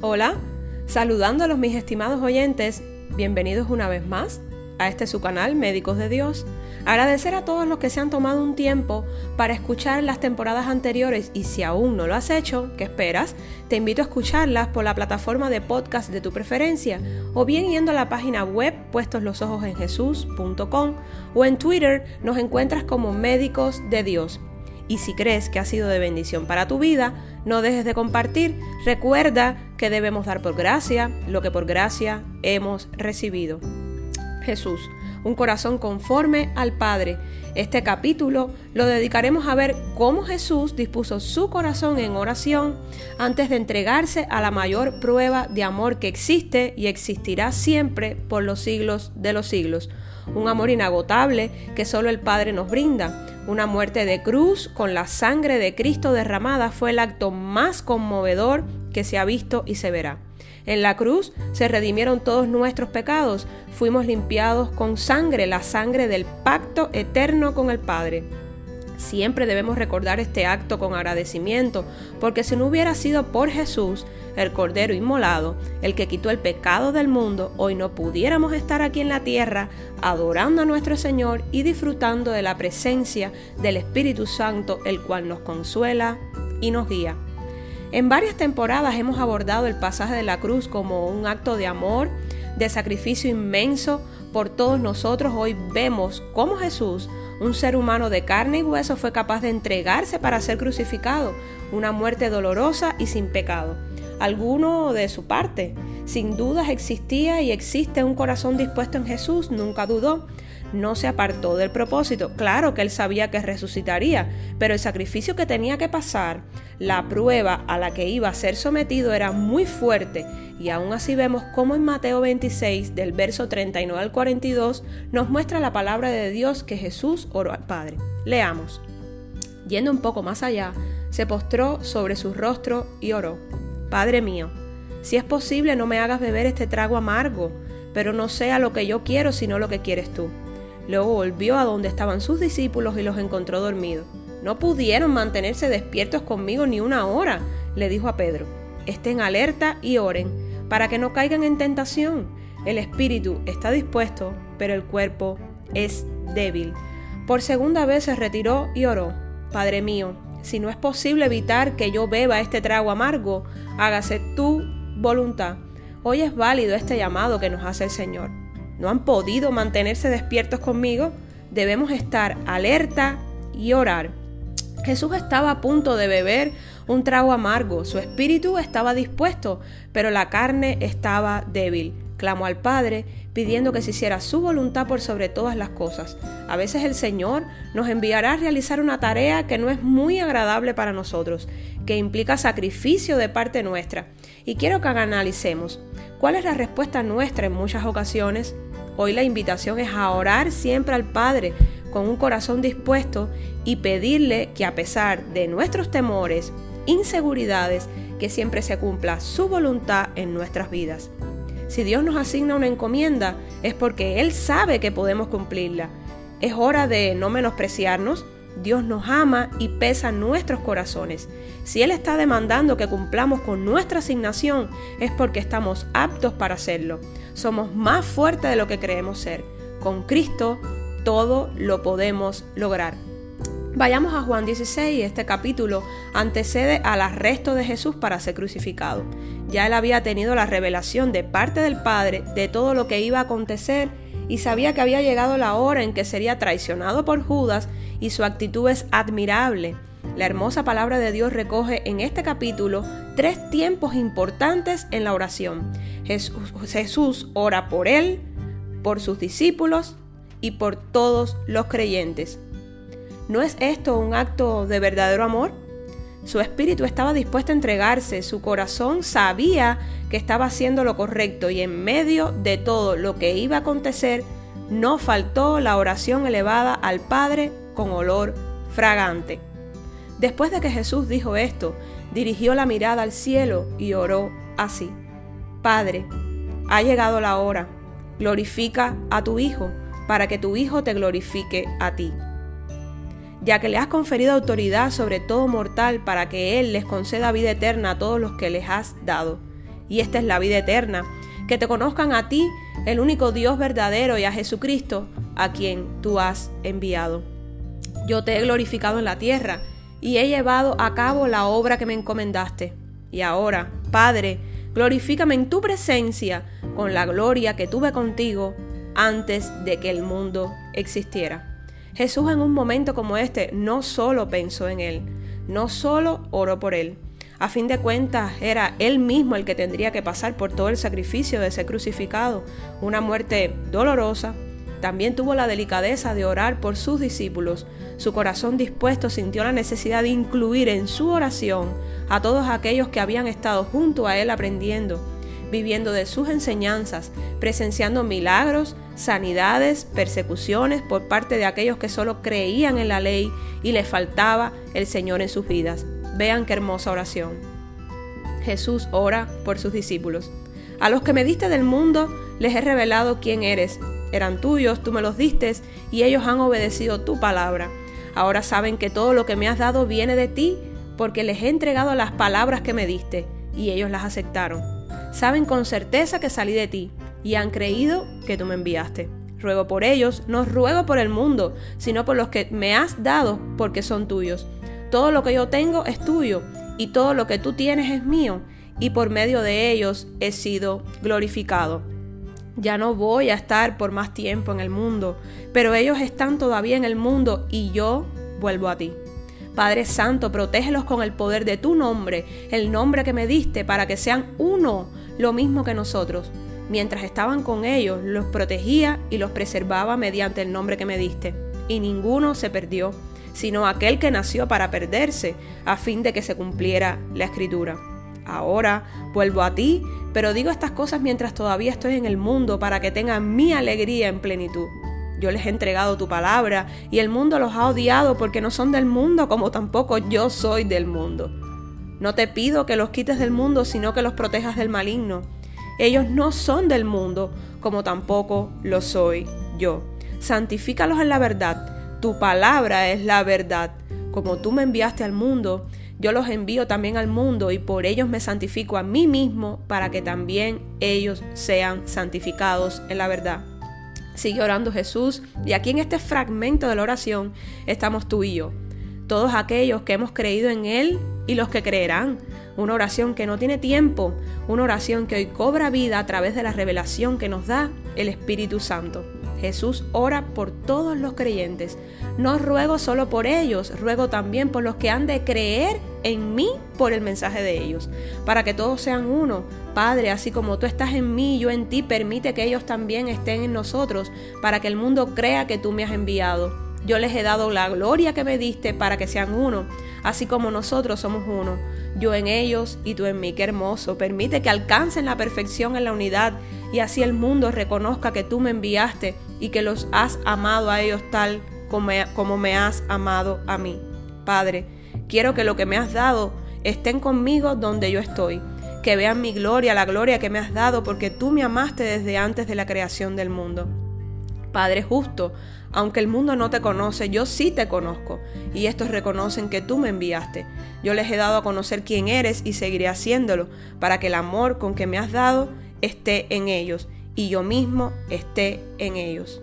Hola, saludándolos mis estimados oyentes, bienvenidos una vez más a este su canal Médicos de Dios. Agradecer a todos los que se han tomado un tiempo para escuchar las temporadas anteriores y si aún no lo has hecho, ¿qué esperas? Te invito a escucharlas por la plataforma de podcast de tu preferencia o bien yendo a la página web puestoslosojosenjesús.com o en Twitter nos encuentras como Médicos de Dios. Y si crees que ha sido de bendición para tu vida, no dejes de compartir. Recuerda que debemos dar por gracia lo que por gracia hemos recibido. Jesús, un corazón conforme al Padre. Este capítulo lo dedicaremos a ver cómo Jesús dispuso su corazón en oración antes de entregarse a la mayor prueba de amor que existe y existirá siempre por los siglos de los siglos. Un amor inagotable que solo el Padre nos brinda una muerte de cruz con la sangre de Cristo derramada fue el acto más conmovedor que se ha visto y se verá. En la cruz se redimieron todos nuestros pecados, fuimos limpiados con sangre, la sangre del pacto eterno con el Padre. Siempre debemos recordar este acto con agradecimiento, porque si no hubiera sido por Jesús, el Cordero inmolado, el que quitó el pecado del mundo, hoy no pudiéramos estar aquí en la tierra adorando a nuestro Señor y disfrutando de la presencia del Espíritu Santo, el cual nos consuela y nos guía. En varias temporadas hemos abordado el pasaje de la cruz como un acto de amor, de sacrificio inmenso por todos nosotros. Hoy vemos cómo Jesús un ser humano de carne y hueso fue capaz de entregarse para ser crucificado, una muerte dolorosa y sin pecado. Alguno de su parte. Sin dudas existía y existe un corazón dispuesto en Jesús, nunca dudó no se apartó del propósito. Claro que él sabía que resucitaría, pero el sacrificio que tenía que pasar, la prueba a la que iba a ser sometido era muy fuerte y aún así vemos cómo en Mateo 26 del verso 39 al 42 nos muestra la palabra de Dios que Jesús oró al Padre. Leamos. Yendo un poco más allá, se postró sobre su rostro y oró. Padre mío, si es posible no me hagas beber este trago amargo, pero no sea lo que yo quiero sino lo que quieres tú. Luego volvió a donde estaban sus discípulos y los encontró dormidos. No pudieron mantenerse despiertos conmigo ni una hora, le dijo a Pedro. Estén alerta y oren, para que no caigan en tentación. El espíritu está dispuesto, pero el cuerpo es débil. Por segunda vez se retiró y oró. Padre mío, si no es posible evitar que yo beba este trago amargo, hágase tu voluntad. Hoy es válido este llamado que nos hace el Señor no han podido mantenerse despiertos conmigo, debemos estar alerta y orar. Jesús estaba a punto de beber un trago amargo, su espíritu estaba dispuesto, pero la carne estaba débil. Clamó al Padre pidiendo que se hiciera su voluntad por sobre todas las cosas. A veces el Señor nos enviará a realizar una tarea que no es muy agradable para nosotros, que implica sacrificio de parte nuestra. Y quiero que analicemos cuál es la respuesta nuestra en muchas ocasiones. Hoy la invitación es a orar siempre al Padre con un corazón dispuesto y pedirle que a pesar de nuestros temores, inseguridades, que siempre se cumpla su voluntad en nuestras vidas. Si Dios nos asigna una encomienda es porque Él sabe que podemos cumplirla. Es hora de no menospreciarnos. Dios nos ama y pesa nuestros corazones. Si Él está demandando que cumplamos con nuestra asignación es porque estamos aptos para hacerlo somos más fuertes de lo que creemos ser. Con Cristo todo lo podemos lograr. Vayamos a Juan 16, este capítulo antecede al arresto de Jesús para ser crucificado. Ya él había tenido la revelación de parte del Padre de todo lo que iba a acontecer y sabía que había llegado la hora en que sería traicionado por Judas y su actitud es admirable. La hermosa palabra de Dios recoge en este capítulo tres tiempos importantes en la oración. Jesús, ora por él, por sus discípulos y por todos los creyentes. ¿No es esto un acto de verdadero amor? Su espíritu estaba dispuesto a entregarse, su corazón sabía que estaba haciendo lo correcto y en medio de todo lo que iba a acontecer, no faltó la oración elevada al Padre con olor fragante. Después de que Jesús dijo esto, dirigió la mirada al cielo y oró así. Padre, ha llegado la hora, glorifica a tu Hijo, para que tu Hijo te glorifique a ti. Ya que le has conferido autoridad sobre todo mortal para que Él les conceda vida eterna a todos los que les has dado. y esta es la vida eterna, que te conozcan a ti, el único Dios verdadero, y a Jesucristo, a quien tú has enviado. Yo te he glorificado en la tierra, y he llevado a cabo la obra que me encomendaste. Y ahora, Padre, glorifícame en tu presencia con la gloria que tuve contigo antes de que el mundo existiera. Jesús en un momento como este no solo pensó en él, no solo oró por él, a fin de cuentas, era él mismo el que tendría que pasar por todo el sacrificio de ser crucificado, una muerte dolorosa. También tuvo la delicadeza de orar por sus discípulos. Su corazón dispuesto sintió la necesidad de incluir en su oración a todos aquellos que habían estado junto a él aprendiendo, viviendo de sus enseñanzas, presenciando milagros, sanidades, persecuciones por parte de aquellos que solo creían en la ley y les faltaba el Señor en sus vidas. Vean qué hermosa oración. Jesús ora por sus discípulos. A los que me diste del mundo les he revelado quién eres. Eran tuyos, tú me los diste, y ellos han obedecido tu palabra. Ahora saben que todo lo que me has dado viene de ti, porque les he entregado las palabras que me diste, y ellos las aceptaron. Saben con certeza que salí de ti, y han creído que tú me enviaste. Ruego por ellos, no ruego por el mundo, sino por los que me has dado, porque son tuyos todo lo que yo tengo es tuyo y todo lo que tú tienes es mío y por medio de ellos he sido glorificado. Ya no voy a estar por más tiempo en el mundo, pero ellos están todavía en el mundo y yo vuelvo a ti. Padre Santo, protégelos con el poder de tu nombre, el nombre que me diste, para que sean uno, lo mismo que nosotros. Mientras estaban con ellos, los protegía y los preservaba mediante el nombre que me diste, y ninguno se perdió sino aquel que nació para perderse, a fin de que se cumpliera la escritura. Ahora vuelvo a ti, pero digo estas cosas mientras todavía estoy en el mundo para que tengan mi alegría en plenitud. Yo les he entregado tu palabra y el mundo los ha odiado porque no son del mundo como tampoco yo soy del mundo. No te pido que los quites del mundo, sino que los protejas del maligno. Ellos no son del mundo como tampoco lo soy yo. Santifícalos en la verdad tu palabra es la verdad. Como tú me enviaste al mundo, yo los envío también al mundo y por ellos me santifico a mí mismo para que también ellos sean santificados en la verdad. Sigue orando Jesús y aquí en este fragmento de la oración estamos tú y yo. Todos aquellos que hemos creído en Él y los que creerán. Una oración que no tiene tiempo, una oración que hoy cobra vida a través de la revelación que nos da el Espíritu Santo. Jesús ora por todos los creyentes. No ruego solo por ellos, ruego también por los que han de creer en mí por el mensaje de ellos, para que todos sean uno. Padre, así como tú estás en mí yo en ti, permite que ellos también estén en nosotros, para que el mundo crea que tú me has enviado. Yo les he dado la gloria que me diste para que sean uno, así como nosotros somos uno. Yo en ellos y tú en mí. Qué hermoso. Permite que alcancen la perfección en la unidad y así el mundo reconozca que tú me enviaste y que los has amado a ellos tal como me has amado a mí. Padre, quiero que lo que me has dado estén conmigo donde yo estoy, que vean mi gloria, la gloria que me has dado, porque tú me amaste desde antes de la creación del mundo. Padre justo, aunque el mundo no te conoce, yo sí te conozco, y estos reconocen que tú me enviaste. Yo les he dado a conocer quién eres y seguiré haciéndolo, para que el amor con que me has dado esté en ellos y yo mismo esté en ellos.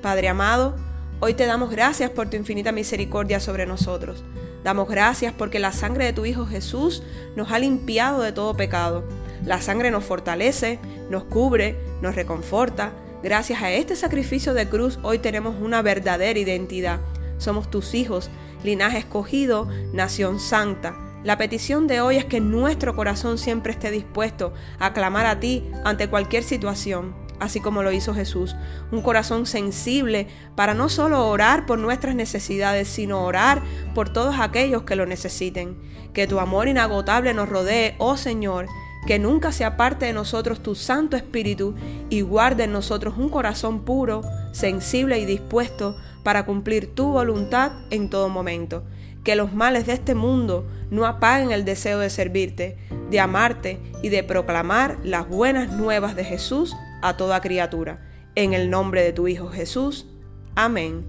Padre amado, hoy te damos gracias por tu infinita misericordia sobre nosotros. Damos gracias porque la sangre de tu Hijo Jesús nos ha limpiado de todo pecado. La sangre nos fortalece, nos cubre, nos reconforta. Gracias a este sacrificio de cruz hoy tenemos una verdadera identidad. Somos tus hijos, linaje escogido, nación santa la petición de hoy es que nuestro corazón siempre esté dispuesto a clamar a ti ante cualquier situación, así como lo hizo Jesús. Un corazón sensible para no solo orar por nuestras necesidades, sino orar por todos aquellos que lo necesiten. Que tu amor inagotable nos rodee, oh Señor, que nunca se aparte de nosotros tu Santo Espíritu y guarde en nosotros un corazón puro, sensible y dispuesto para cumplir tu voluntad en todo momento que los males de este mundo no apaguen el deseo de servirte, de amarte y de proclamar las buenas nuevas de Jesús a toda criatura. En el nombre de tu Hijo Jesús. Amén.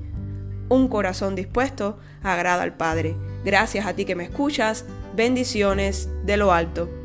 Un corazón dispuesto agrada al Padre. Gracias a ti que me escuchas. Bendiciones de lo alto.